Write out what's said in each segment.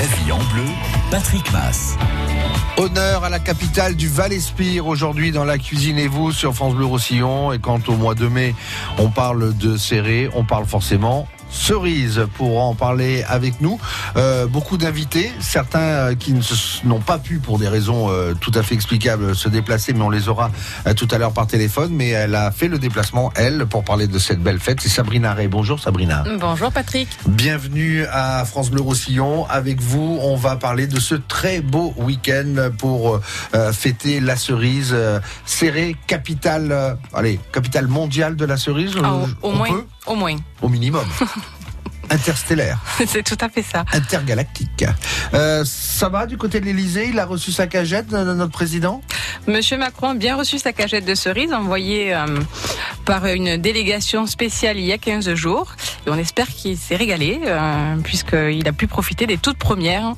La vie en bleu, Patrick Mass. Honneur à la capitale du Val-Espire aujourd'hui dans la cuisine et vous sur France Bleu Roussillon. Et quand au mois de mai on parle de serré, on parle forcément Cerise pour en parler avec nous. Euh, beaucoup d'invités, certains euh, qui n'ont pas pu pour des raisons euh, tout à fait explicables se déplacer, mais on les aura tout à l'heure par téléphone. Mais elle a fait le déplacement, elle, pour parler de cette belle fête. C'est Sabrina Ray. Bonjour Sabrina. Bonjour Patrick. Bienvenue à France Bleu Roussillon. Avec vous, on va parler de ce très beau week-end pour fêter la cerise serrée, capitale, allez, capitale mondiale de la cerise. Ah, au, moins, au moins. Au minimum. interstellaire. C'est tout à fait ça. Intergalactique. Euh, ça va du côté de l'Elysée Il a reçu sa cagette, de notre président? Monsieur Macron a bien reçu sa cagette de cerises envoyée euh, par une délégation spéciale il y a 15 jours. Et on espère qu'il s'est régalé, euh, puisqu'il a pu profiter des toutes premières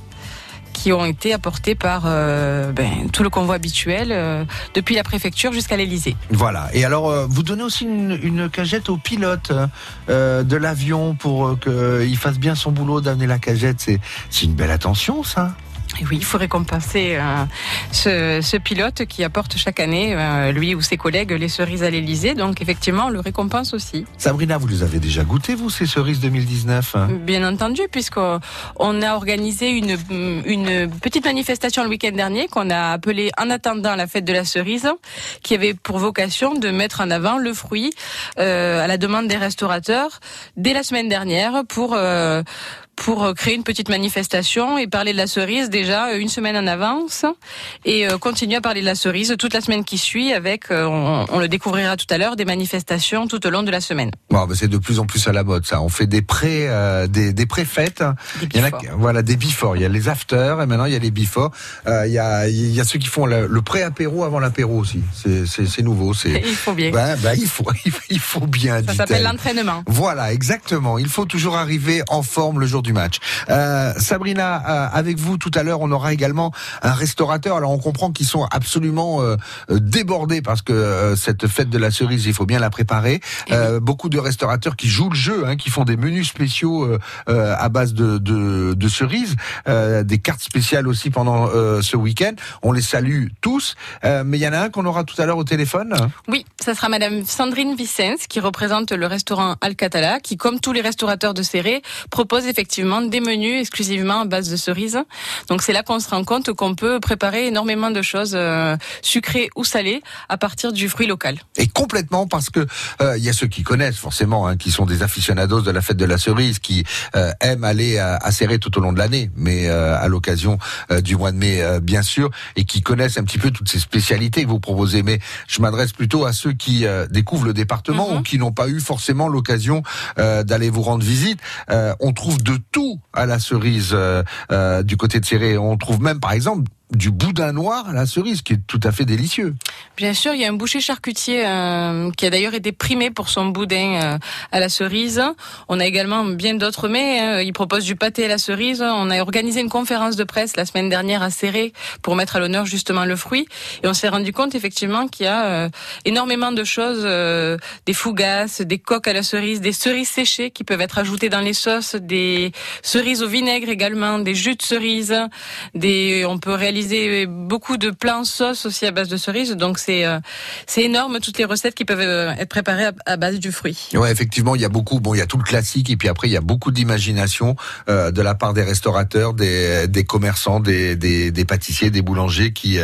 qui ont été apportés par euh, ben, tout le convoi habituel euh, depuis la préfecture jusqu'à l'Elysée. Voilà. Et alors, euh, vous donnez aussi une, une cagette au pilote de l'avion pour qu'il fasse bien son boulot d'amener la cagette. C'est une belle attention, ça oui, il faut récompenser euh, ce, pilote qui apporte chaque année, euh, lui ou ses collègues, les cerises à l'Elysée. Donc effectivement, on le récompense aussi. Sabrina, vous les avez déjà goûtées, vous, ces cerises 2019 Bien entendu, puisqu'on a organisé une, une petite manifestation le week-end dernier qu'on a appelée En attendant la fête de la cerise, qui avait pour vocation de mettre en avant le fruit euh, à la demande des restaurateurs dès la semaine dernière pour pour euh, créer une petite manifestation et parler de la cerise déjà euh, une semaine en avance et euh, continuer à parler de la cerise toute la semaine qui suit avec, on, le découvrira tout à l'heure, des manifestations tout au long de la semaine. Bon, c'est de plus en plus à la mode ça. On fait des pré, des, des pré-fêtes. Il y en a, voilà, des before. Il y a les after et maintenant il y a les before. il y a, il y a ceux qui font le, pré-apéro avant l'apéro aussi. C'est nouveau. C'est. il faut bien. Ben, il faut, il faut bien. Ça s'appelle l'entraînement. Voilà, exactement. Il faut toujours arriver en forme le jour du match. Euh, Sabrina, euh, avec vous tout à l'heure, on aura également un restaurateur. Alors on comprend qu'ils sont absolument euh, débordés parce que cette fête de la cerise, il faut bien la préparer. Eh beaucoup de restaurateurs qui jouent le jeu, hein, qui font des menus spéciaux à base de, de, de cerises, des cartes spéciales aussi pendant ce week-end. On les salue tous. mais il y en a un qu'on aura tout à l'heure au téléphone. Oui, ça sera Madame Sandrine Vicens qui représente le restaurant Alcatala, qui, comme tous les restaurateurs de Serré, propose effectivement des menus exclusivement à base de cerises. Donc c'est là qu'on se rend compte qu'on peut préparer énormément de choses euh, sucrées ou salées à partir du fruit local. Et complètement parce que euh, il y a ceux qui connaissent forcément, hein, qui sont des aficionados de la fête de la cerise, qui euh, aiment aller à, à Serré tout au long de l'année, mais à l'occasion du mois de mai bien sûr, et qui connaissent un petit peu toutes ces spécialités que vous proposez. Mais je m'adresse plutôt à ceux qui découvrent le département mhm. ou qui n'ont pas eu forcément l'occasion d'aller vous rendre visite. on trouve de tout à la cerise euh, euh, du côté de Serré. On trouve même, par exemple, du boudin noir à la cerise, qui est tout à fait délicieux. Bien sûr, il y a un boucher charcutier euh, qui a d'ailleurs été primé pour son boudin euh, à la cerise. On a également bien d'autres mets. Hein. Il propose du pâté à la cerise. On a organisé une conférence de presse la semaine dernière à Serré pour mettre à l'honneur justement le fruit. Et on s'est rendu compte effectivement qu'il y a euh, énormément de choses, des fougasses, des coques à la cerise, des cerises séchées qui peuvent être ajoutées dans les sauces, des cerises au vinaigre également, des jus de cerise, des, on peut réaliser beaucoup de plats en sauce aussi à base de cerises. Donc c'est euh, c'est énorme toutes les recettes qui peuvent euh, être préparées à, base du fruit. Ouais, effectivement, il y a beaucoup. Bon, il y a tout le classique et puis après il y a beaucoup d'imagination euh, de la part des restaurateurs, des, des commerçants, des, des, des pâtissiers, des boulangers qui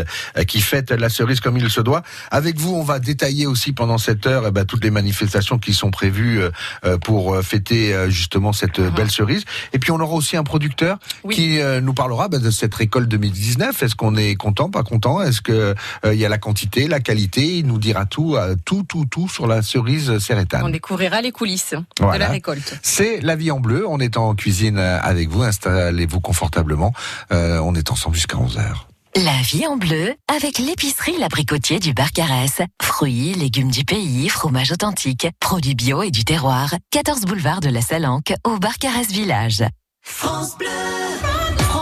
qui fêtent la cerise comme il se doit. Avec vous, on va détailler aussi pendant cette heure eh ben, toutes les manifestations qui sont prévues pour fêter justement cette uh-huh. belle cerise. Et puis on aura aussi un producteur qui nous parlera ben, de cette récolte 2019. Est-ce qu'on est content, pas content? Est-ce que euh, il y a la quantité, la qualité? Il nous dira tout, euh, tout, tout, tout sur la cerise sérétane. On découvrira les coulisses de la récolte. C'est la vie en bleu. On est en cuisine avec vous. Installez-vous confortablement. Euh, on est ensemble jusqu'à 11 h La vie en bleu avec l'épicerie L'Abricotier du Barcarès. Fruits, légumes du pays, fromage authentique, produits bio et du terroir. 14 boulevard de la Salanque au Barcarès Village. France Bleu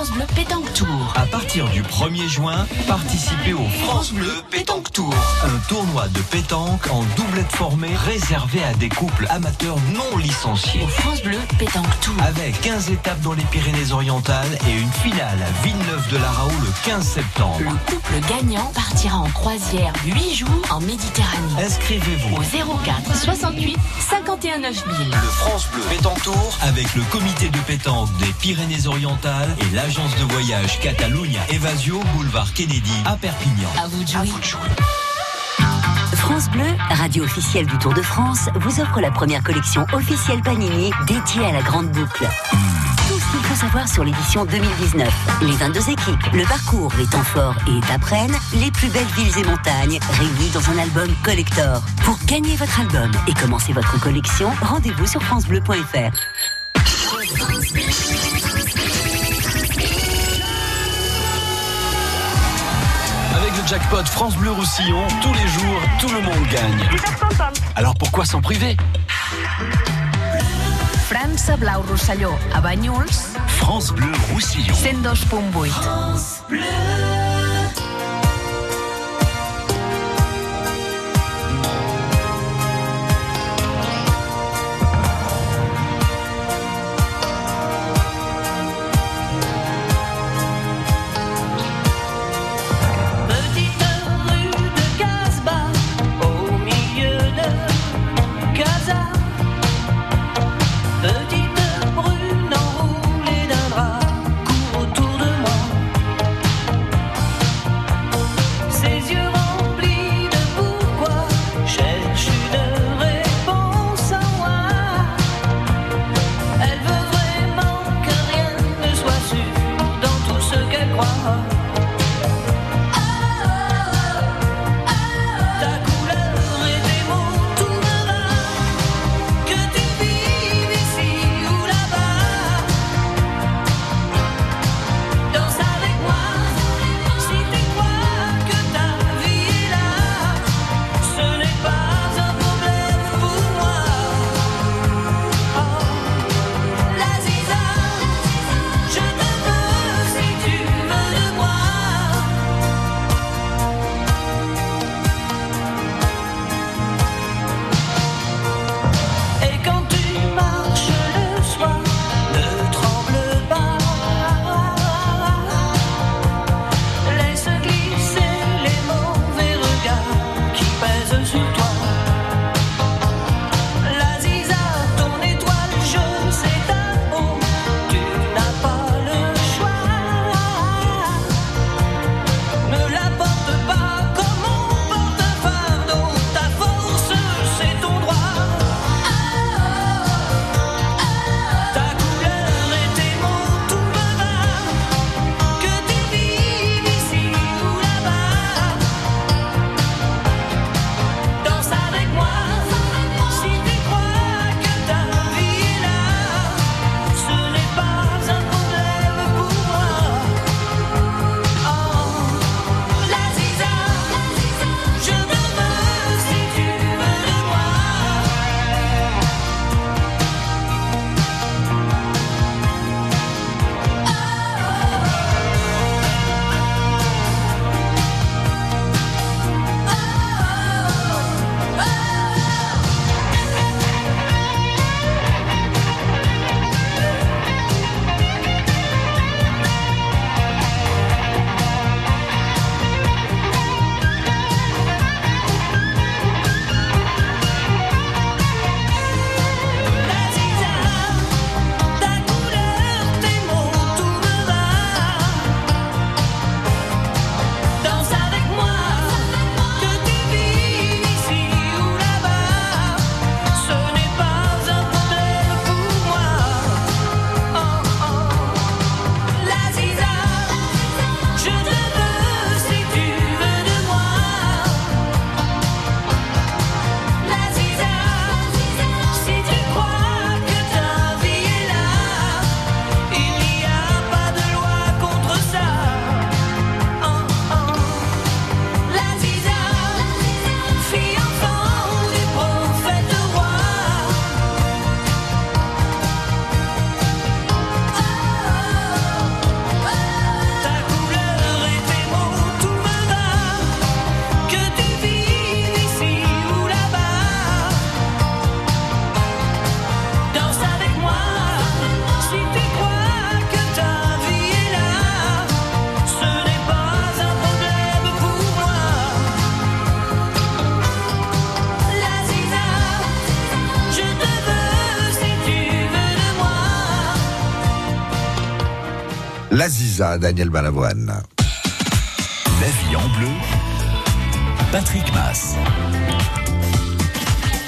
France Bleu Pétanque Tour. À partir du 1er juin, participez au France Bleu Pétanque Tour. Un tournoi de pétanque en doublette formée réservé à des couples amateurs non licenciés. Au France Bleu Pétanque Tour. Avec 15 étapes dans les Pyrénées-Orientales et une finale à Villeneuve de la Raoult le 15 septembre. Le couple gagnant partira en croisière 8 jours en Méditerranée. Inscrivez-vous Au 04 68 51 9000. Le France Bleu Pétanque Tour avec le comité de pétanque des Pyrénées-Orientales et de voyage Catalunya Evasio Boulevard Kennedy à Perpignan. À vous de jouer. France Bleu, radio officielle du Tour de France, vous offre la première collection officielle Panini dédiée à la grande boucle. Tout ce qu'il faut savoir sur l'édition 2019. Les 22 équipes, le parcours, les temps forts et étapes reines, les plus belles villes et montagnes, réunis dans un album collector. Pour gagner votre album et commencer votre collection, rendez-vous sur francebleu.fr. jackpot France Bleu Roussillon, tous les jours, tout le monde gagne. Alors pourquoi s'en priver? França Blau a Banyuls, France Bleu Roussillon. 102.8. Petite L'Aziza, Daniel Balavoine. La vie en bleu. Patrick Mass.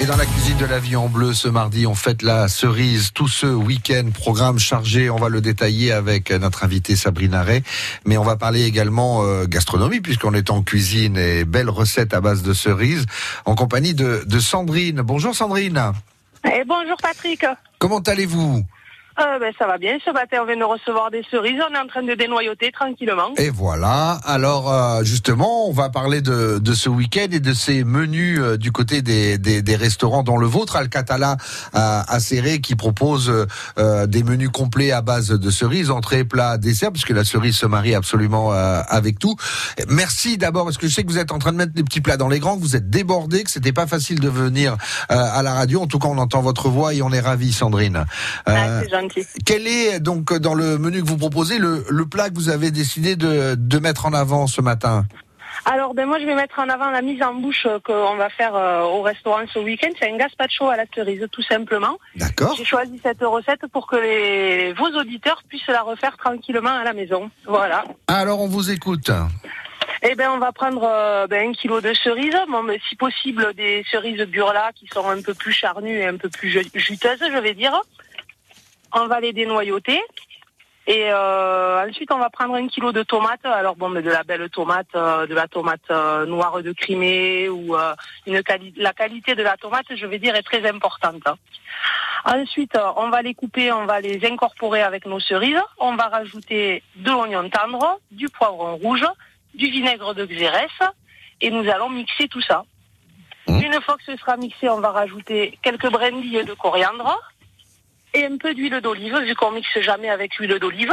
Et dans la cuisine de la vie en bleu, ce mardi, on fête la cerise. Tout ce week-end, programme chargé. On va le détailler avec notre invitée Sabrina Ray. Mais on va parler également euh, gastronomie, puisqu'on est en cuisine et belles recettes à base de cerises, en compagnie de, de Sandrine. Bonjour Sandrine. Et bonjour Patrick. Comment allez-vous? Euh, ben, ça va bien. Ce matin, on vient de recevoir des cerises. On est en train de dénoyauter tranquillement. Et voilà. Alors euh, justement, on va parler de, de ce week-end et de ces menus euh, du côté des, des, des restaurants, dont le vôtre, Alcatala à, à Serré, qui propose euh, des menus complets à base de cerises, entrée, plat, dessert, puisque la cerise se marie absolument euh, avec tout. Merci d'abord, parce que je sais que vous êtes en train de mettre des petits plats dans les grands, que vous êtes débordés, que c'était pas facile de venir euh, à la radio? En tout cas, on entend votre voix et on est ravis, Sandrine. Ah, Quel est donc dans le menu que vous proposez le, le plat que vous avez décidé de, de mettre en avant ce matin Alors, ben, moi, je vais mettre en avant la mise en bouche qu'on va faire euh, au restaurant ce week-end. C'est un gazpacho à la cerise, tout simplement. D'accord J'ai choisi cette recette pour que les, vos auditeurs puissent la refaire tranquillement à la maison. Voilà. Alors on vous écoute. Eh ben, on va prendre euh, ben, un kilo de cerises, bon, mais si possible des cerises burla qui sont un peu plus charnues et un peu plus ju- juteuses, je vais dire. On va les dénoyauter. Et euh, ensuite, on va prendre un kilo de tomates. Alors bon, mais de la belle tomate, euh, de la tomate euh, noire de Crimée ou euh, une quali- la qualité de la tomate, je vais dire, est très importante. Ensuite, euh, on va les couper, on va les incorporer avec nos cerises. On va rajouter de l'oignon tendre, du poivron rouge, du vinaigre de xérès et nous allons mixer tout ça. Mmh. Une fois que ce sera mixé, on va rajouter quelques brindilles de coriandre et un peu d'huile d'olive, vu qu'on mixe jamais avec l'huile d'olive.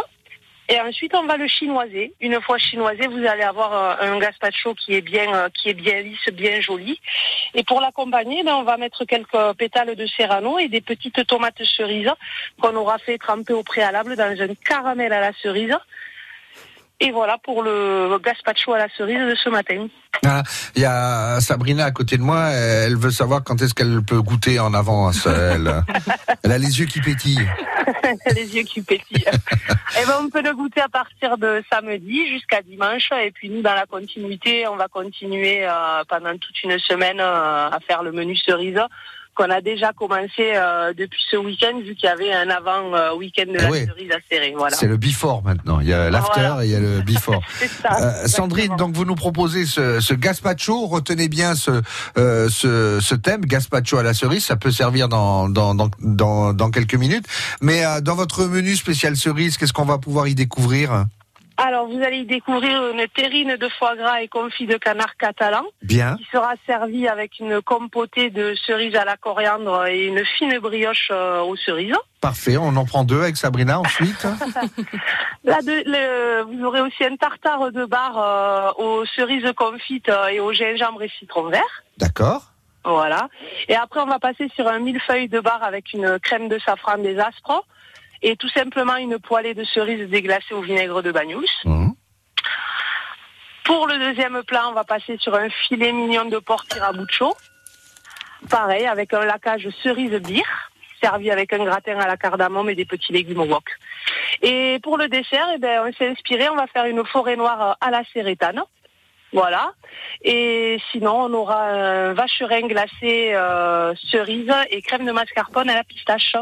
Et ensuite, on va le chinoiser. Une fois chinoisé, vous allez avoir euh, un gazpacho qui est bien, euh, qui est bien lisse, bien joli. Et pour l'accompagner, ben, on va mettre quelques pétales de serrano et des petites tomates cerises qu'on aura fait tremper au préalable dans un caramel à la cerise. Et voilà pour le gazpacho à la cerise de ce matin. Voilà. Il y a Sabrina à côté de moi, elle veut savoir quand est-ce qu'elle peut goûter en avance. Elle, elle a les yeux qui pétillent. les yeux qui pétillent. et ben, on peut le goûter à partir de samedi jusqu'à dimanche. Et puis nous, dans la continuité, on va continuer euh, pendant toute une semaine euh, à faire le menu cerise qu'on a déjà commencé euh, depuis ce week-end, vu qu'il y avait un avant euh, week-end de Eh la oui. cerise à serrer. Voilà. C'est le before maintenant. Il y a l'after Voilà. et il y a le before. Ça. Euh, Sandrine, donc vous nous proposez ce, ce gazpacho. Retenez bien ce, euh, ce, ce thème, gazpacho à la cerise. Ça peut servir dans, dans, dans, dans, dans quelques minutes. Mais euh, dans votre menu spécial cerise, qu'est-ce qu'on va pouvoir y découvrir? Alors, vous allez y découvrir une terrine de foie gras et confit de canard catalan. Bien. qui sera servi avec une compotée de cerises à la coriandre et une fine brioche euh, aux cerises. Parfait. On en prend deux avec Sabrina ensuite. Là, de- le- vous aurez aussi un tartare de bar euh, aux cerises confites euh, et au gingembre et citron vert. D'accord. Voilà. Et après, on va passer sur un millefeuille de bar avec une crème de safran des aspres et tout simplement une poêlée de cerises déglacées au vinaigre de bagnouls. Mhm. Pour le deuxième plat, on va passer sur un filet mignon de porc tirabucho. Pareil, avec un lacage cerise bière, servi avec un gratin à la cardamome et des petits légumes au wok. Et pour le dessert, eh ben, on s'est inspiré, on va faire une forêt noire à la sérétane. Voilà. Et sinon, on aura un vacherin glacé euh, cerise et crème de mascarpone à la pistache.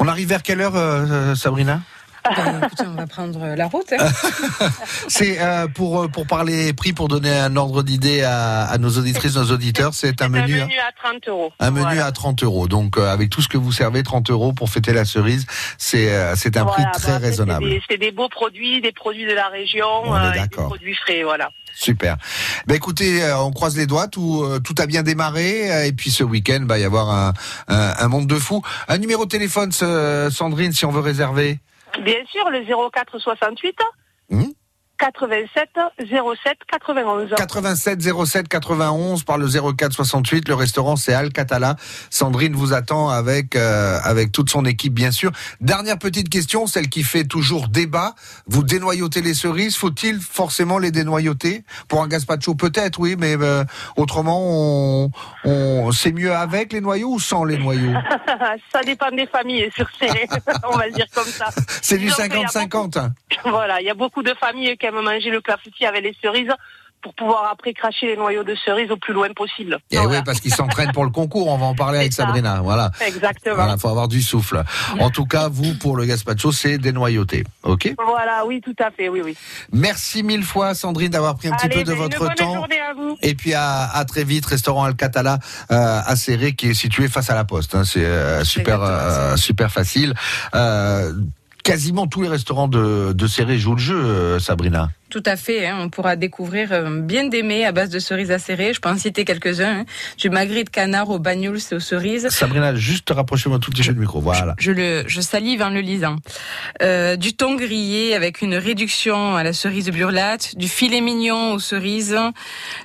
On arrive vers quelle heure, euh, Sabrina Ben, écoutez, on va prendre la route. hein. C'est euh, pour euh, pour parler prix, pour donner un ordre d'idée à, à nos auditrices, nos auditeurs. C'est un menu. hein. à 30 euros. Un menu Voilà. à 30 euros. Donc, euh, avec tout ce que vous servez, 30 euros pour fêter la cerise, c'est euh, c'est un Voilà, prix très bah, raisonnable. c'est des- C'est des, beaux produits, des produits de la région, On est euh, et des produits frais, voilà. Super. Ben écoutez, euh, on croise les doigts, tout euh, tout a bien démarré, euh, et puis ce week-end, bah, va y avoir un, un, monde de fous. Un numéro de téléphone, Sandrine, si on veut réserver. Bien sûr, le 04 68 Hmm 87 07 91. 87 07 91 par le 04 68. Le restaurant c'est Alcatala. Sandrine vous attend avec euh, avec toute son équipe bien sûr. Dernière petite question, celle qui fait toujours débat. Vous dénoyautez les cerises, faut-il forcément les dénoyauter? Pour un gazpacho peut-être oui, mais euh, autrement on, on c'est mieux avec les noyaux ou sans les noyaux? Ça dépend des familles sur ces, on va le dire comme ça. C'est du Disons qu'il y a 50-50. Voilà, il y a beaucoup de familles qui manger le clafoutis avec les cerises pour pouvoir après cracher les noyaux de cerises au plus loin possible. Et Voilà. oui, parce qu'ils s'entraînent pour le concours. On va en parler avec ça. Sabrina. Voilà. Exactement. Voilà, faut avoir du souffle. En tout cas, vous, pour le gazpacho, c'est dénoyauté. OK? Voilà, oui, tout à fait, oui, oui. Merci mille fois, Sandrine, d'avoir pris un petit peu de ben, votre bonne temps. journée à vous. Et puis à, à très vite, restaurant Alcatala euh, à Serré, qui est situé face à la Poste. hein. C'est euh, super, euh, super facile. Euh, quasiment tous les restaurants de, de Serré jouent le jeu, euh, Sabrina. Tout à fait, hein, on pourra découvrir euh, bien des mets à base de cerises acérées. Je peux en citer quelques-uns. hein. Du magret de canard aux bagnoles et aux cerises. Sabrina, juste rapprochez-moi tout petit peu du micro. Voilà. Je le, je salive en le lisant. Euh, du thon grillé avec une réduction à la cerise burlate, du filet mignon aux cerises,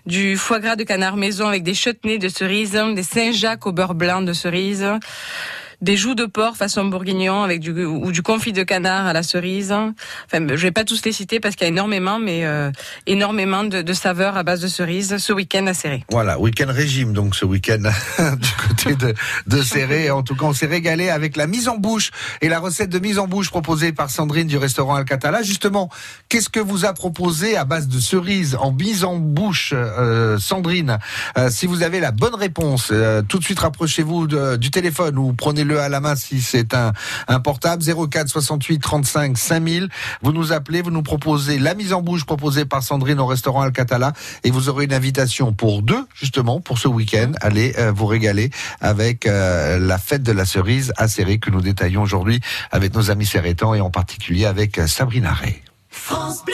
du foie gras de canard maison avec des chutneys de cerises, des Saint-Jacques au beurre blanc de cerises, des joues de porc façon bourguignon avec du ou du confit de canard à la cerise. Enfin, je vais pas tous les citer parce qu'il y a énormément, mais euh, énormément de, saveurs à base de cerises ce week-end à Serré. Voilà, week-end régime donc ce week-end du côté de, de Serré. En tout cas, on s'est régalé avec la mise en bouche et la recette de mise en bouche proposée par Sandrine du restaurant Alcatala. Justement, qu'est-ce que vous a proposé à base de cerises en mise en bouche, euh, Sandrine? Euh, Si vous avez la bonne réponse, tout de suite rapprochez-vous du téléphone ou prenez-le à la main si c'est un, un portable 04 68 35 5000. Vous nous appelez, vous nous proposez la mise en bouche proposée par Sandrine au restaurant Alcatala et vous aurez une invitation pour deux, justement, pour ce week-end. Allez euh, vous régaler avec euh, la fête de la cerise à Serré que nous détaillons aujourd'hui avec nos amis serrétans et en particulier avec euh, Sabrina Ray. France Bleu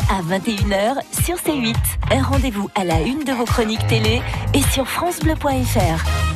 à 21h sur C8. Un rendez-vous à la une de vos chroniques télé et sur francebleu.fr.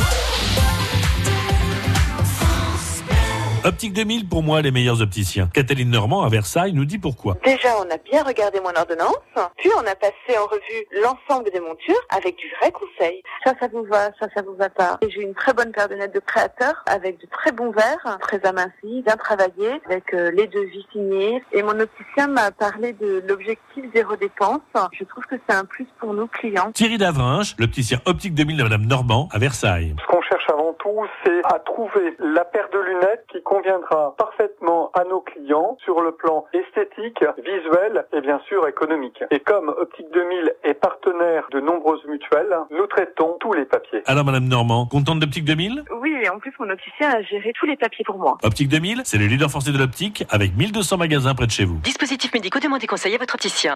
Optique 2000, pour moi, les meilleurs opticiens. Cataline Normand, à Versailles, nous dit pourquoi. Déjà, on a bien regardé mon ordonnance, puis on a passé en revue l'ensemble des montures avec du vrai conseil. Ça, ça vous va, ça, ça vous va pas. J'ai une très bonne paire de lunettes de créateur avec de très bons verres, très amincis, bien travaillés, avec euh, les devis signés. Et mon opticien m'a parlé de l'objectif zéro dépense. Je trouve que c'est un plus pour nos clients. Thierry Davrinche, l'opticien Optique 2000 de Madame Normand, à Versailles. Ce qu'on cherche avant tout, c'est à trouver la paire de lunettes qui conviendra parfaitement à nos clients sur le plan esthétique, visuel et bien sûr économique. Et comme Optique 2000 est partenaire de nombreuses mutuelles, nous traitons tous les papiers. Alors, Madame Normand, contente d'Optique 2000 Oui, et en plus, mon opticien a géré tous les papiers pour moi. Optique 2000, c'est le leader français de l'optique, avec 1200 magasins près de chez vous. Dispositifs médicaux, demandez conseil à votre opticien.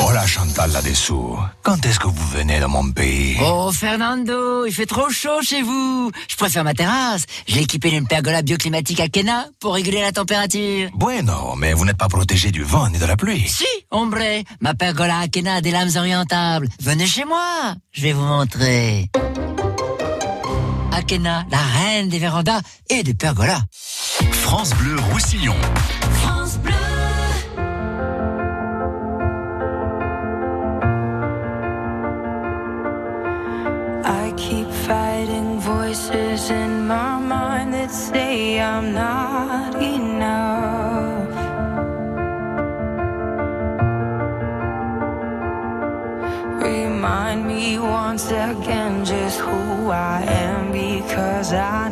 Hola Chantal là-dessous. Quand est-ce que vous venez dans mon pays? Oh Fernando, il fait trop chaud chez vous. Je préfère ma terrasse. J'ai équipé d'une pergola bioclimatique à Kena pour réguler la température. Bueno, mais vous n'êtes pas protégé du vent ni de la pluie. Si, hombre, ma pergola à Kena a des lames orientables. Venez chez moi, je vais vous montrer. Akena, la reine des vérandas et des pergolas. France Bleu Roussillon. France in my mind that say I'm not enough. Remind me once again just who I am because I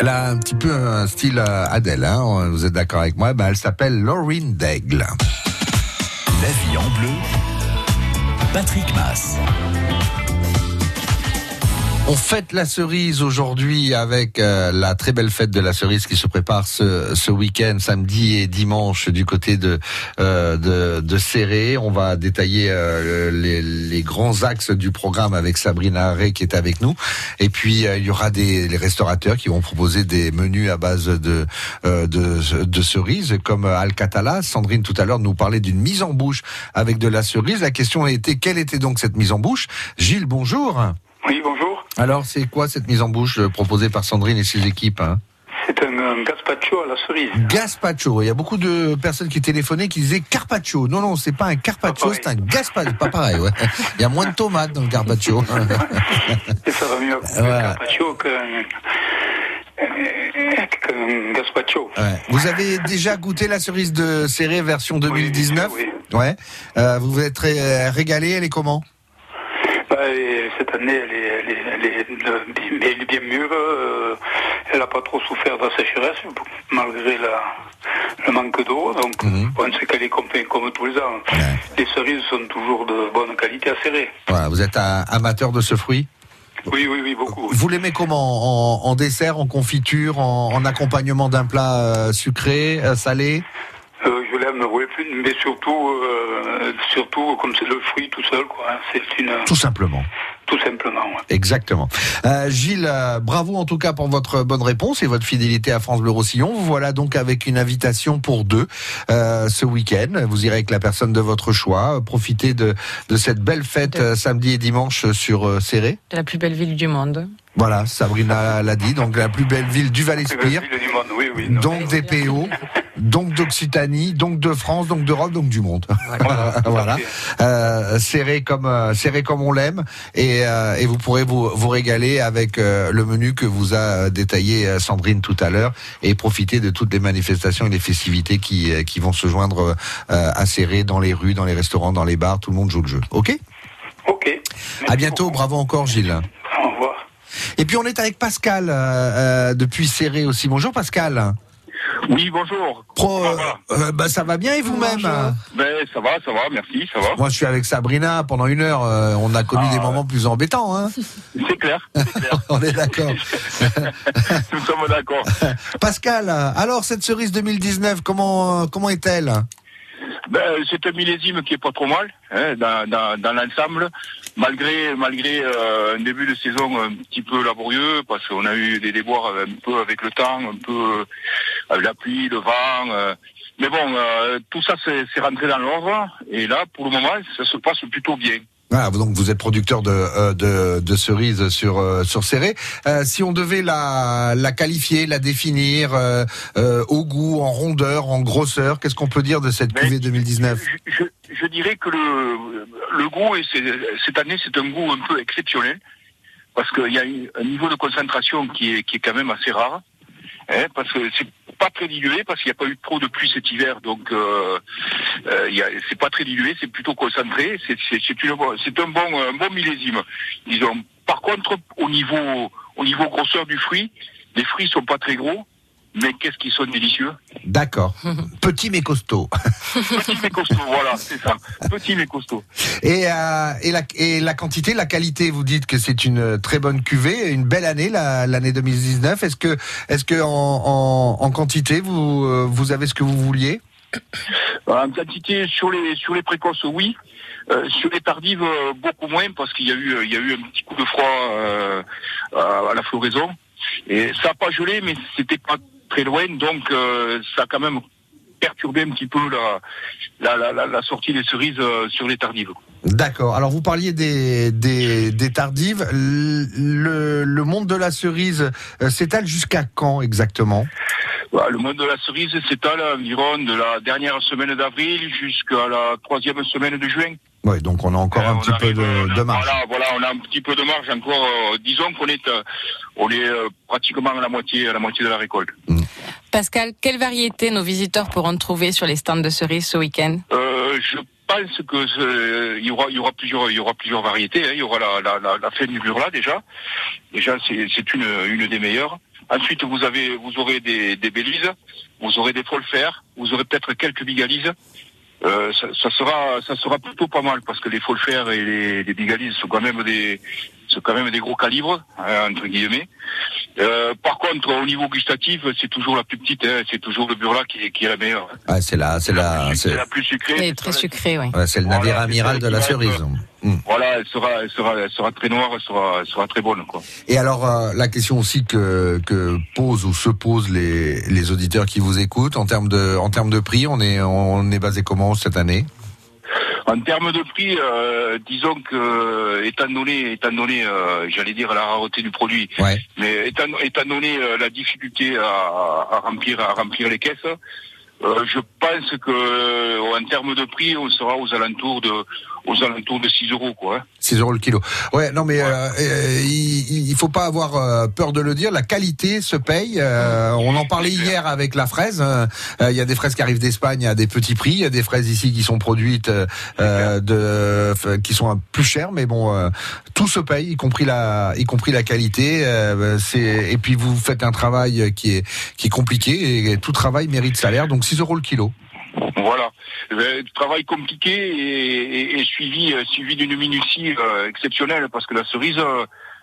Elle a un petit peu un style euh, Adèle, hein, vous êtes d'accord avec moi Ben, Elle s'appelle Laurine Daigle. La vie en bleu. Patrick Mass. On fête la cerise aujourd'hui avec euh, la très belle fête de la cerise qui se prépare ce, ce week-end, samedi et dimanche du côté de euh, de, de Serré. On va détailler euh, les, les grands axes du programme avec Sabrina Haré qui est avec nous. Et puis euh, il y aura des les restaurateurs qui vont proposer des menus à base de euh, de, de cerises comme Alcatala. Sandrine tout à l'heure nous parlait d'une mise en bouche avec de la cerise. La question a été quelle était donc cette mise en bouche? Gilles, bonjour. Oui, bonjour. Alors, c'est quoi cette mise en bouche euh, proposée par Sandrine et ses équipes hein C'est un, un gazpacho à la cerise. Gazpacho. Il y a beaucoup de personnes qui téléphonaient qui disaient carpaccio. Non, non, c'est pas un carpaccio, c'est un gazpacho. Pas pareil, ouais. Il y a moins de tomates dans le carpaccio. Et ça va mieux un Voilà. gazpacho qu'un qu'un gazpacho. Ouais. Vous avez déjà goûté la cerise de Serré version 2019 Ouais. Euh, vous vous êtes ré- régalé, elle est comment? Bah, et cette année, elle est, elle est, elle est, est bien mûre. euh, elle n'a pas trop souffert de la sécheresse, malgré la, le manque d'eau. Donc, Mhm. on sait qu'elle est comme, comme tous les ans. Les cerises sont toujours de bonne qualité à serrer. Voilà, Vous êtes un amateur de ce fruit? Oui, oui, oui, beaucoup. Vous l'aimez comment? En, en dessert, en confiture, en, en accompagnement d'un plat euh, sucré, euh, salé? Euh, je l'aime, oui, mais surtout, surtout comme c'est le fruit tout seul, quoi. hein, C'est une. Tout simplement. Tout simplement. ouais. Exactement. Euh, Gilles, euh, bravo en tout cas pour votre bonne réponse et votre fidélité à France Bleu Roussillon. Vous voilà donc avec une invitation pour deux euh, ce week-end. Vous irez avec la personne de votre choix. Profitez de, de cette belle fête samedi et dimanche sur euh, Serré. C'est la plus belle ville du monde. Voilà, Sabrina l'a dit, donc la plus belle ville du Val-Espire. Le du monde, oui, oui. Donc des PO, donc d'Occitanie, donc de France, donc d'Europe, donc du monde. Voilà. Euh, serré comme euh, serré comme on l'aime et, euh, et vous pourrez vous, vous régaler avec euh, le menu que vous a euh, détaillé euh, Sandrine tout à l'heure et profiter de toutes les manifestations et les festivités qui qui vont se joindre euh, à Serré dans les rues, dans les restaurants, dans les bars, tout le monde joue le jeu. OK? Ok. À bientôt, bravo encore Gilles. Et puis on est avec Pascal euh, euh, depuis Serré aussi. Bonjour Pascal. Oui, bonjour. Pro, euh, euh, bah, ça va bien et vous-même Ben, ça va, ça va, merci, ça va. Moi, je suis avec Sabrina pendant une heure. euh, on a connu des moments plus embêtants. Hein C'est clair, c'est clair. on est d'accord. Nous sommes d'accord. Pascal, alors cette cerise 2019, comment comment est-elle? Ben, c'est un millésime qui est pas trop mal hein, dans, dans, dans l'ensemble, malgré malgré euh, un début de saison un petit peu laborieux parce qu'on a eu des déboires un peu avec le temps, un peu euh, avec la pluie, le vent. euh. mais bon, euh, tout ça c'est rentré dans l'ordre et là, pour le moment, ça se passe plutôt bien. Voilà, donc vous êtes producteur de euh, de, de cerises sur euh, sur Serré. Euh, si on devait la la qualifier, la définir euh, euh, au goût, en rondeur, en grosseur, qu'est-ce qu'on peut dire de cette cuvée 2019 je, je dirais que le, le goût, et cette année, c'est un goût un peu exceptionnel, parce qu'il y a un niveau de concentration qui est, qui est quand même assez rare, hein, parce que c'est pas très dilué, parce qu'il n'y a pas eu trop de pluie cet hiver, donc euh, euh, c'est pas très dilué, c'est plutôt concentré, c'est un bon, un bon millésime, disons. Par contre, au niveau, au niveau grosseur du fruit, les fruits sont pas très gros, mais qu'est-ce qu'ils sont délicieux D'accord. Petit mais costaud. Petit mais costaud, voilà, c'est ça. Petit mais costaud. Et, euh, et, la, et la quantité, la qualité, vous dites que c'est une très bonne cuvée, une belle année, la- l'année 2019. Est-ce que, est-ce que en, en, en quantité, vous, euh, vous avez ce que vous vouliez? En quantité sur les sur les précoces, oui. Euh, sur les tardives, euh, beaucoup moins parce qu'il y a eu euh, il y a eu un petit coup de froid euh, à, à la floraison et ça n'a pas gelé, mais c'était pas très loin, donc euh, ça a quand même perturbé un petit peu la la, la, la- sortie des cerises euh, sur les tardives. D'accord. Alors vous parliez des, des, des tardives. Le, le monde de la cerise euh, s'étale jusqu'à quand exactement? Voilà, le monde de la cerise s'étale environ de la dernière semaine d'avril jusqu'à la troisième semaine de juin. Oui, donc on a encore un petit peu de, de marge. Voilà, voilà, on a un petit peu de marge encore. euh, disons qu'on est, euh, on est euh, pratiquement à la moitié, à la moitié de la récolte. Pascal, quelle variété nos visiteurs pourront trouver sur les stands de cerises ce week-end? Euh, je pense que euh, il y aura, il y aura plusieurs, il y aura plusieurs variétés. hein. Il y aura la, la, la, la du Burla déjà. Déjà, c'est c'est une, une des meilleures. Ensuite, vous avez, vous aurez des, des Bélises, vous aurez des Folfers, vous aurez peut-être quelques Bigalises. Euh, ça, ça sera, ça sera plutôt pas mal parce que les Folfers et les, les Bigalises sont quand même des, sont quand même des gros calibres hein, entre guillemets. Euh, par contre, au niveau gustatif, c'est toujours la plus petite, hein, c'est toujours le Burla qui est, qui est la meilleure. Ah, c'est la, c'est la, c'est la plus sucrée. Elle est très sucrée, oui. ouais, c'est le navire Voilà, amiral de la cerise. Voilà, elle sera, elle sera, elle sera très noire, elle sera, elle sera très bonne, quoi. Et alors euh, la question aussi que que posent ou se posent les les auditeurs qui vous écoutent en termes de en termes de prix, on est on est basé comment cette année? En termes de prix, euh, disons que étant donné, étant donné, euh, j'allais dire la rareté du produit, mais étant, étant donné euh, la difficulté à, à remplir, à remplir les caisses, je pense que en termes de prix, on sera aux alentours de, aux alentours de 6 euros, quoi. hein. 6 euros le kilo. Ouais, non mais euh, euh, il, il faut pas avoir euh, peur de le dire. La qualité se paye. Euh, on en parlait hier avec la fraise. hein. Euh, Il y a des fraises qui arrivent d'Espagne à des petits prix. Il y a des fraises ici qui sont produites de, qui sont plus chères, mais bon, euh, tout se paye, y compris la, y compris la qualité. Euh, c'est et puis vous faites un travail qui est qui est compliqué et tout travail mérite salaire. Donc 6 euros le kilo. Voilà. Euh, travail compliqué et, et- et suivi, euh, suivi d'une minutie euh, exceptionnelle parce que la cerise,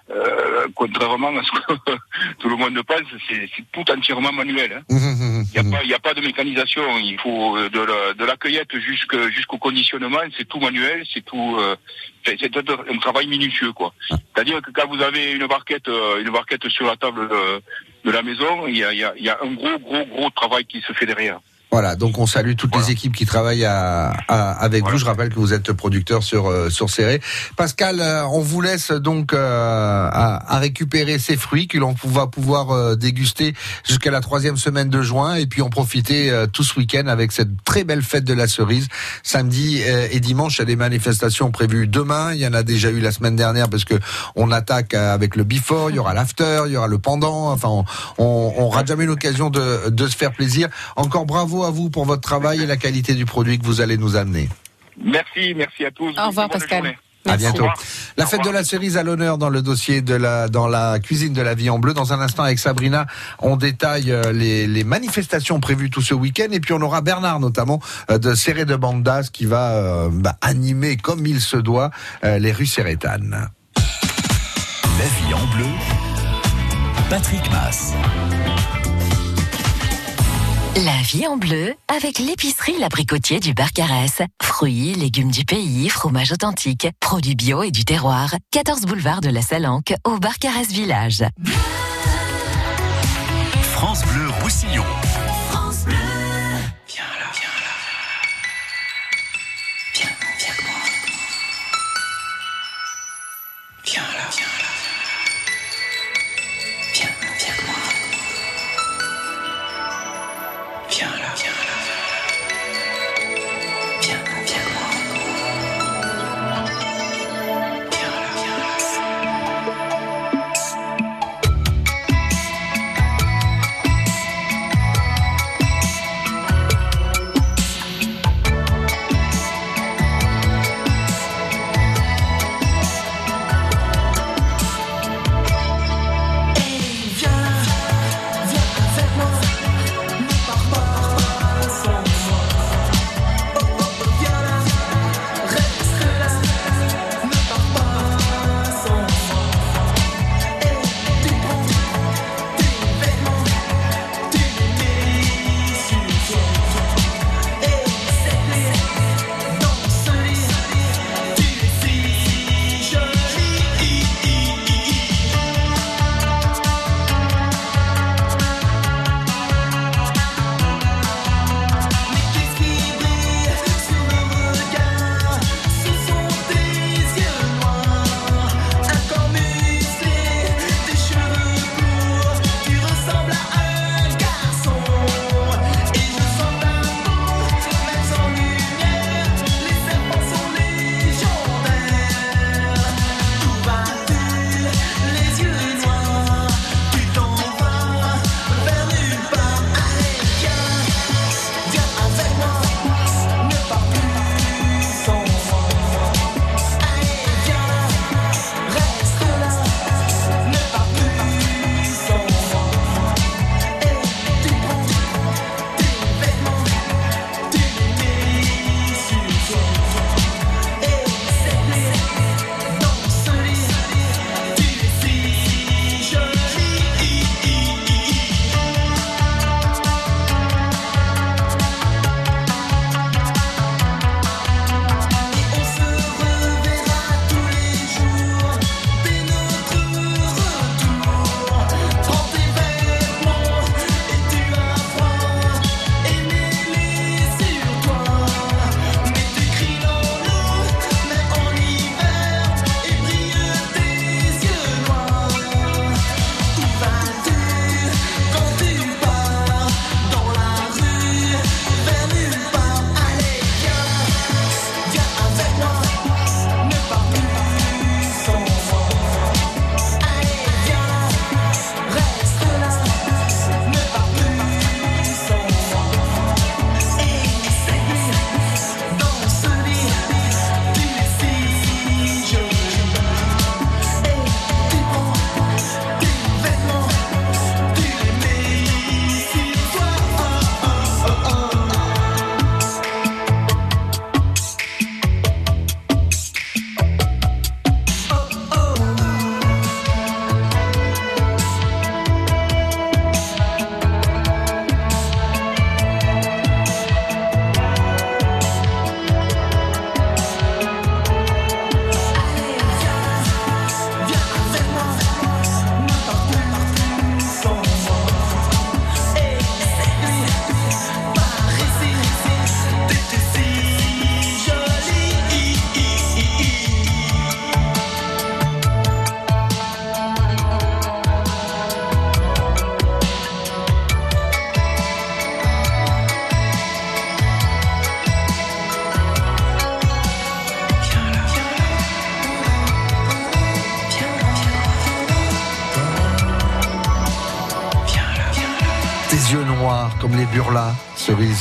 euh, contrairement à ce que tout le monde pense, c'est tout entièrement manuel. hein. Mmh, Il n'y a, pas- il y a pas de mécanisation. Il faut de la, de la cueillette jusqu'au conditionnement, c'est tout manuel, c'est tout. euh, c'est un, travail minutieux, quoi. C'est-à-dire que quand vous avez une barquette, une barquette sur la table de, de la maison, il y a, y a un gros, gros, gros travail qui se fait derrière. Voilà, donc on salue toutes les équipes qui travaillent à, à- avec vous. Je rappelle que vous êtes producteur sur euh, sur Serré. Pascal, euh, on vous laisse donc euh, à, à récupérer ces fruits que l'on va pouvoir euh, déguster jusqu'à la troisième semaine de juin et puis en profiter euh, tout ce week-end avec cette très belle fête de la cerise. Samedi euh, et dimanche, il y a des manifestations prévues demain. Il y en a déjà eu la semaine dernière parce que on attaque avec le before, il y aura l'after, il y aura le pendant. Enfin, on, on, on rate jamais l'occasion de, de se faire plaisir. Encore bravo à vous pour votre travail et la qualité du produit que vous allez nous amener. Merci, merci à tous. Au revoir, Pascal. À bientôt. La fête de la cerise à l'honneur dans le dossier de la dans la cuisine de la vie en bleu. Dans un instant avec Sabrina, on détaille euh, les, les manifestations prévues tout ce week-end et puis on aura Bernard notamment euh, de Serré de Bandas qui va euh, bah, animer comme il se doit euh, les rues Serrétanes. La vie en bleu. Patrick Mass. La vie en bleu avec l'épicerie L'Abricotier du Barcarès. Fruits, légumes du pays, fromage authentique, produits bio et du terroir. 14 boulevard de la Salanque au Barcarès Village. France Bleu Roussillon.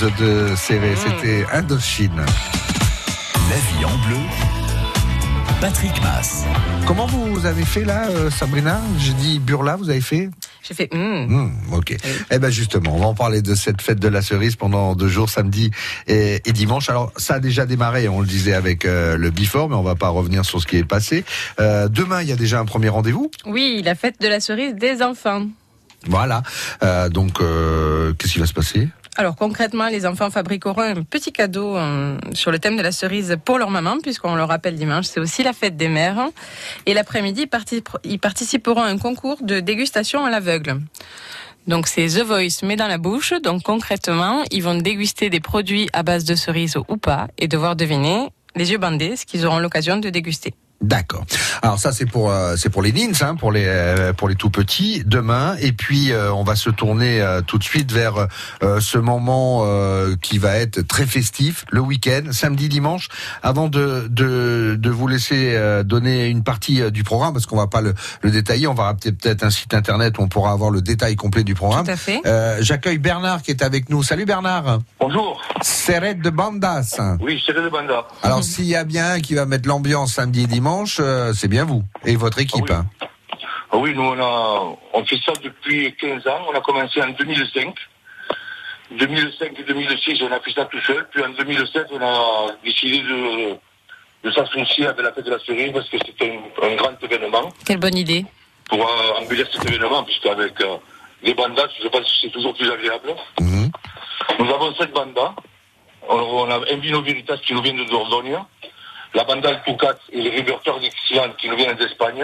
De Céré. C'était Indochine. La vie en bleu. Patrick Mass. Comment vous avez fait là, euh, Sabrina? J'ai dit burla, vous avez fait? J'ai fait. hmm. Hmm, ok. Eh ben justement, on va en parler de cette fête de la cerise pendant deux jours, samedi et, et dimanche. Alors ça a déjà démarré, on le disait avec euh, le before, mais on va pas revenir sur ce qui est passé. Euh, demain, il y a déjà un premier rendez-vous? Oui, la fête de la cerise des enfants. Voilà. Euh, donc, euh, qu'est-ce qui va se passer? Alors concrètement, les enfants fabriqueront un petit cadeau euh, sur le thème de la cerise pour leur maman, puisqu'on le rappelle dimanche, c'est aussi la fête des mères. Et l'après-midi, ils, particip- ils participeront à un concours de dégustation à l'aveugle. Donc c'est The Voice, mais dans la bouche. Donc concrètement, ils vont déguster des produits à base de cerises ou pas, et devoir deviner, les yeux bandés, ce qu'ils auront l'occasion de déguster. D'accord. Alors ça c'est pour euh, c'est pour les nins, hein, pour les euh, pour les tout petits demain. Et puis euh, on va se tourner euh, tout de suite vers euh, ce moment euh, qui va être très festif, le week-end, samedi, dimanche. Avant de de, de vous laisser euh, donner une partie euh, du programme, parce qu'on va pas le, le détailler, on va rappeler peut-être un site internet où on pourra avoir le détail complet du programme. Tout à fait. Euh, J'accueille Bernard qui est avec nous. Salut Bernard. Bonjour. Serrette de Bandas. Oui, c'est de Banda. Alors s'il y a bien un qui va mettre l'ambiance samedi et dimanche, euh, c'est bien vous et votre équipe. hein. Ah oui, nous on a on fait ça depuis 15 ans. On a commencé en 2005. 2005 et 2006, on a fait ça tout seul. Puis en 2007, on a décidé de, de s'associer avec la fête de la cerise parce que c'est un, un grand événement Quelle bonne idée. pour euh, embellir cet événement, puisqu'avec euh, les bandas, je ne sais pas si c'est toujours plus agréable. Nous avons sept bandas. On, on a un Vino Veritas qui nous vient de Dordogne, la banda El Pucat et les Riverteurs d'Ixlan qui nous viennent d'Espagne,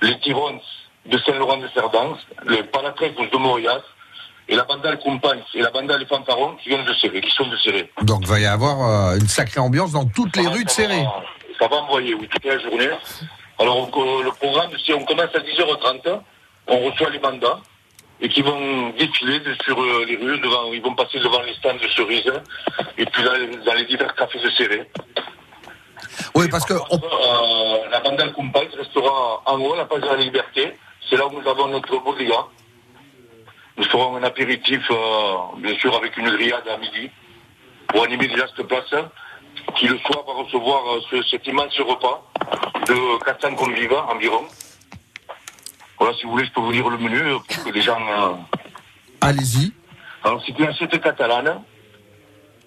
les Tirons de Saint-Laurent de Cerdans, les Palatrecos de Morias, et la banda El Compagnes et la banda Les Fanfarons qui viennent de Serré, qui sont de Serré. Donc il va y avoir euh, une sacrée ambiance dans toutes les rues de Serré. Ça va envoyer, oui, toute la journée. Alors, on- le programme, c'est on commence à 10h30, on reçoit les mandats, et qui vont défiler sur euh, les rues, devant, ils vont passer devant les stands de cerises, et puis dans les, dans les divers cafés de Serré. Oui, parce que Euh, la bande Compagne restera en haut, à la place de la Liberté. C'est là où nous avons notre bodega. Nous ferons un apéritif, euh, bien sûr, avec une grillade à midi, pour animer déjà cette place, qui le soir va recevoir euh, ce- cet immense repas de 400 convives environ. Voilà, si vous voulez, je peux vous lire le menu euh, pour que les gens... euh, Allez-y. alors, c'est une assiette catalane,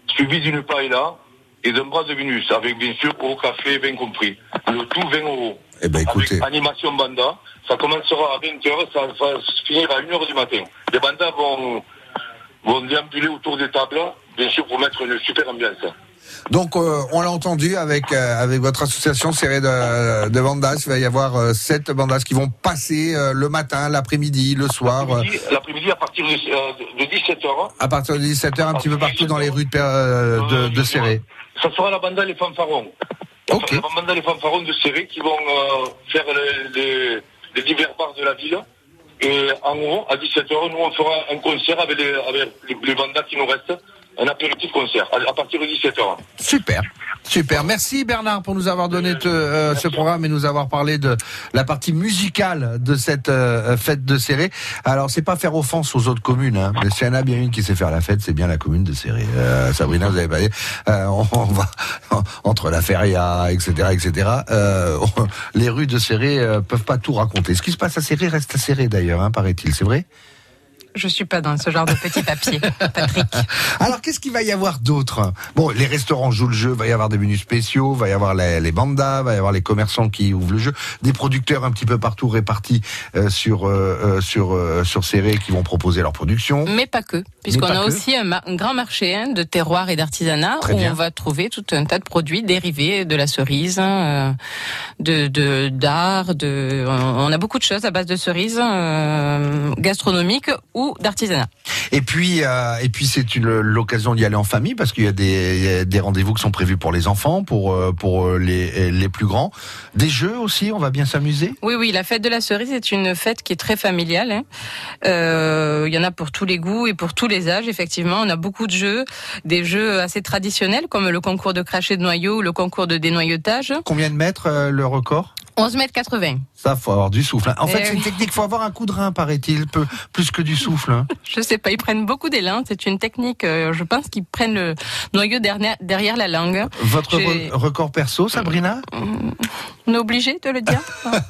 suivie d'une paella et d'un bras de Vénus, avec bien sûr au café, vin compris. Le tout 20 euros. Eh ben écoutez, Avec animation banda. Ça commencera à 20h, ça va finir à 1h du matin. Les bandas vont, vont déambuler autour des tables, bien sûr, pour mettre une super ambiance. donc euh, on l'a entendu avec euh, avec votre association Serré de, de bandas, il va y avoir euh, sept bandas qui vont passer euh, le matin, l'après-midi, le soir, euh, L'après-midi- à partir de, euh, de 17h, à partir de 17h, un petit peu partout dans les rues de, euh, de, de Serré. Ça sera la banda Les Fanfarons. Ok. La banda Les Fanfarons de Serré qui vont euh, faire les, les- les divers bars de la ville. Et en haut, à 17h, nous, on fera un concert avec les, avec les bandas qui nous restent. Un apéritif concert, à, à partir de 17h. Super. Super. Merci Bernard pour nous avoir donné te- euh, ce programme et nous avoir parlé de la partie musicale de cette euh, fête de Serré. Alors c'est pas faire offense aux autres communes, hein, mais s'il y en a bien une qui sait faire la fête, c'est bien la commune de Serré. Euh, Sabrina, vous avez pas dit. Euh, on, on va entre la feria, etc., etc. Euh, on- les rues de Serré euh, peuvent pas tout raconter. Ce qui se passe à Serré reste à Serré d'ailleurs, hein, paraît-il. C'est vrai? Je suis pas dans ce genre de petit papier, Patrick. Alors, qu'est-ce qu'il va y avoir d'autre? Bon, les restaurants jouent le jeu, va y avoir des menus spéciaux, va y avoir les, les bandas, va y avoir les commerçants qui ouvrent le jeu, des producteurs un petit peu partout répartis euh, sur euh, euh, sur euh, sur Serré qui vont proposer leur production. Mais pas que, puisqu'on a que. aussi un, grand marché hein, de terroir et d'artisanat où bien. on va trouver tout un tas de produits dérivés de la cerise, euh, de de- d'art, de, on a beaucoup de choses à base de cerises euh, gastronomiques ou d'artisanat. Et puis euh, et puis c'est une l'occasion d'y aller en famille parce qu'il y a des, des rendez-vous qui sont prévus pour les enfants, pour euh, pour euh, les les plus grands, des jeux aussi, on va bien s'amuser? Oui, oui, la fête de la cerise est une fête qui est très familiale. hein. Euh, Il y en a pour tous les goûts et pour tous les âges, effectivement. On a beaucoup de jeux, des jeux assez traditionnels comme le concours de cracher de noyaux ou le concours de dénoyautage. Combien de mètres euh, le record? 11 mètres 80. Ça, faut avoir du souffle. hein. En Eh fait, c'est une technique, faut avoir un coup de rein, paraît-il, plus que du souffle. hein. Je sais pas, ils prennent beaucoup d'élan. C'est une technique, euh, je pense qu'ils prennent le noyau derrière, derrière la langue. Votre record perso, Sabrina? On est obligé de le dire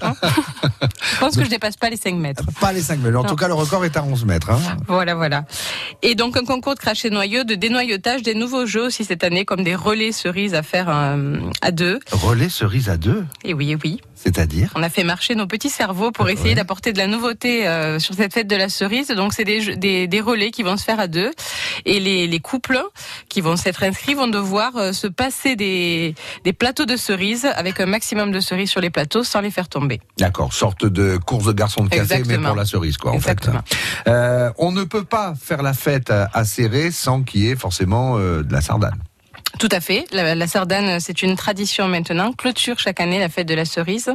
hein Je pense que je dépasse pas les 5 mètres. Pas les 5 mètres. En Non. tout cas, le record est à 11 mètres. hein. Voilà, voilà. Et donc un concours de cracher noyau, de dénoyautage, des nouveaux jeux aussi cette année, comme des relais cerises à faire euh, à deux. Relais cerise à deux, Et oui, et oui. C'est-à-dire On a fait marcher nos petits cerveaux pour essayer d'apporter de la nouveauté euh, sur cette fête de la cerise. Donc c'est des, des, des relais qui vont se faire à deux. Et les, les couples qui vont s'être inscrits vont devoir euh, se passer des, des plateaux de cerises avec un maximum de cerises sur les plateaux sans les faire tomber. D'accord, sorte de course de garçon de café, mais pour la cerise, quoi, en Exactement. fait. Euh, on ne peut pas faire la fête à, à Serré sans qu'il y ait forcément de la sardane. Tout à fait. La, la sardane, c'est une tradition maintenant. Clôture chaque année la fête de la cerise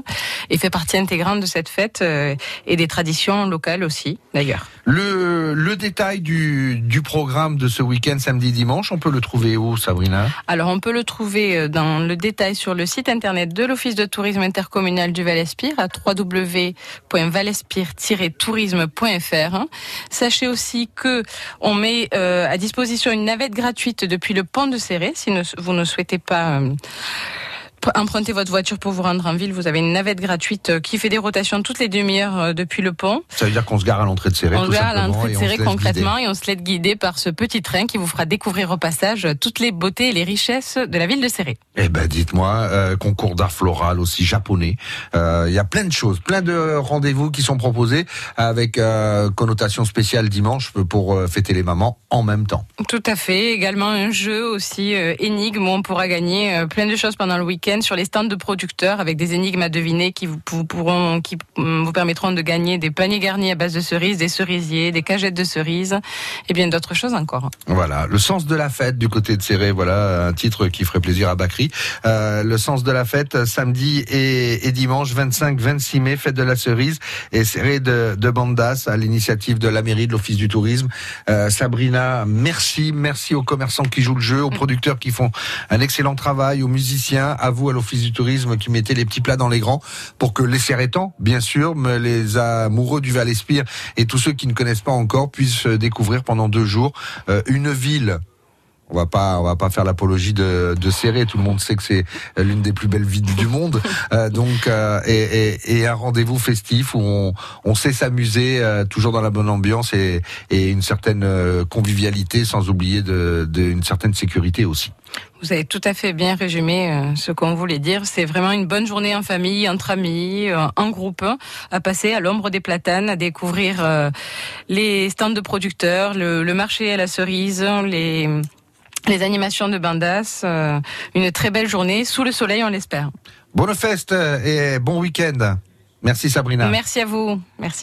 et fait partie intégrante de cette fête euh, et des traditions locales aussi, d'ailleurs. Le, le détail du, du programme de ce week-end, samedi, dimanche, on peut le trouver où, Sabrina? Alors, on peut le trouver euh, dans le détail sur le site internet de l'Office de tourisme intercommunal du Val-Espire à www.valespire-tourisme.fr. Sachez aussi que on met euh, à disposition une navette gratuite depuis le pont de Serré. Si vous ne souhaitez pas emprunter votre voiture pour vous rendre en ville, vous avez une navette gratuite euh, qui fait des rotations toutes les demi-heures euh, depuis le pont. Ça veut dire qu'on se gare à l'entrée de Serré, On tout va à l'entrée de Serré se concrètement guider. et on se laisse guider par ce petit train qui vous fera découvrir au passage toutes les beautés et les richesses de la ville de Serré. Eh ben, dites-moi, euh, concours d'art floral aussi japonais. Euh, Il y a plein de choses, plein de rendez-vous qui sont proposés avec euh, connotation spéciale dimanche pour fêter les mamans en même temps. Tout à fait. Également un jeu aussi énigme où on pourra gagner plein de choses pendant le week-end sur les stands de producteurs avec des énigmes à deviner qui vous, pourront, qui mm, vous permettront de gagner des paniers garnis à base de cerises, des cerisiers, des cagettes de cerises et bien d'autres choses encore. Voilà, le sens de la fête du côté de Serré, voilà un titre qui ferait plaisir à Bakri. Euh, le sens de la fête, samedi et, et dimanche 25-26 mai, fête de la cerise et Serré de, de Bandas à l'initiative de la mairie, de l'Office du tourisme. Euh, Sabrina, merci, merci aux commerçants qui jouent le jeu, aux producteurs qui font un excellent travail, aux musiciens, à vous à l'Office du tourisme qui mettez les petits plats dans les grands pour que les Serrétans, bien sûr, mais les amoureux du Val-Espire et tous ceux qui ne connaissent pas encore puissent découvrir pendant deux jours euh, une ville on va pas, on va pas faire l'apologie de, de Serré. Tout le monde sait que c'est l'une des plus belles villes du monde. Euh, donc, euh, et, et- et un rendez-vous festif où on, on sait s'amuser, euh, toujours dans la bonne ambiance et, et une certaine convivialité, sans oublier de, de une certaine sécurité aussi. Vous avez tout à fait bien résumé euh, ce qu'on voulait dire. C'est vraiment une bonne journée en famille, entre amis, euh, en groupe, à passer à l'ombre des platanes, à découvrir euh, les stands de producteurs, le, le marché à la cerise, les, les animations de bandas. une très belle journée sous le soleil, on l'espère. Bonne fête et bon week-end. Merci Sabrina. Merci à vous. Merci.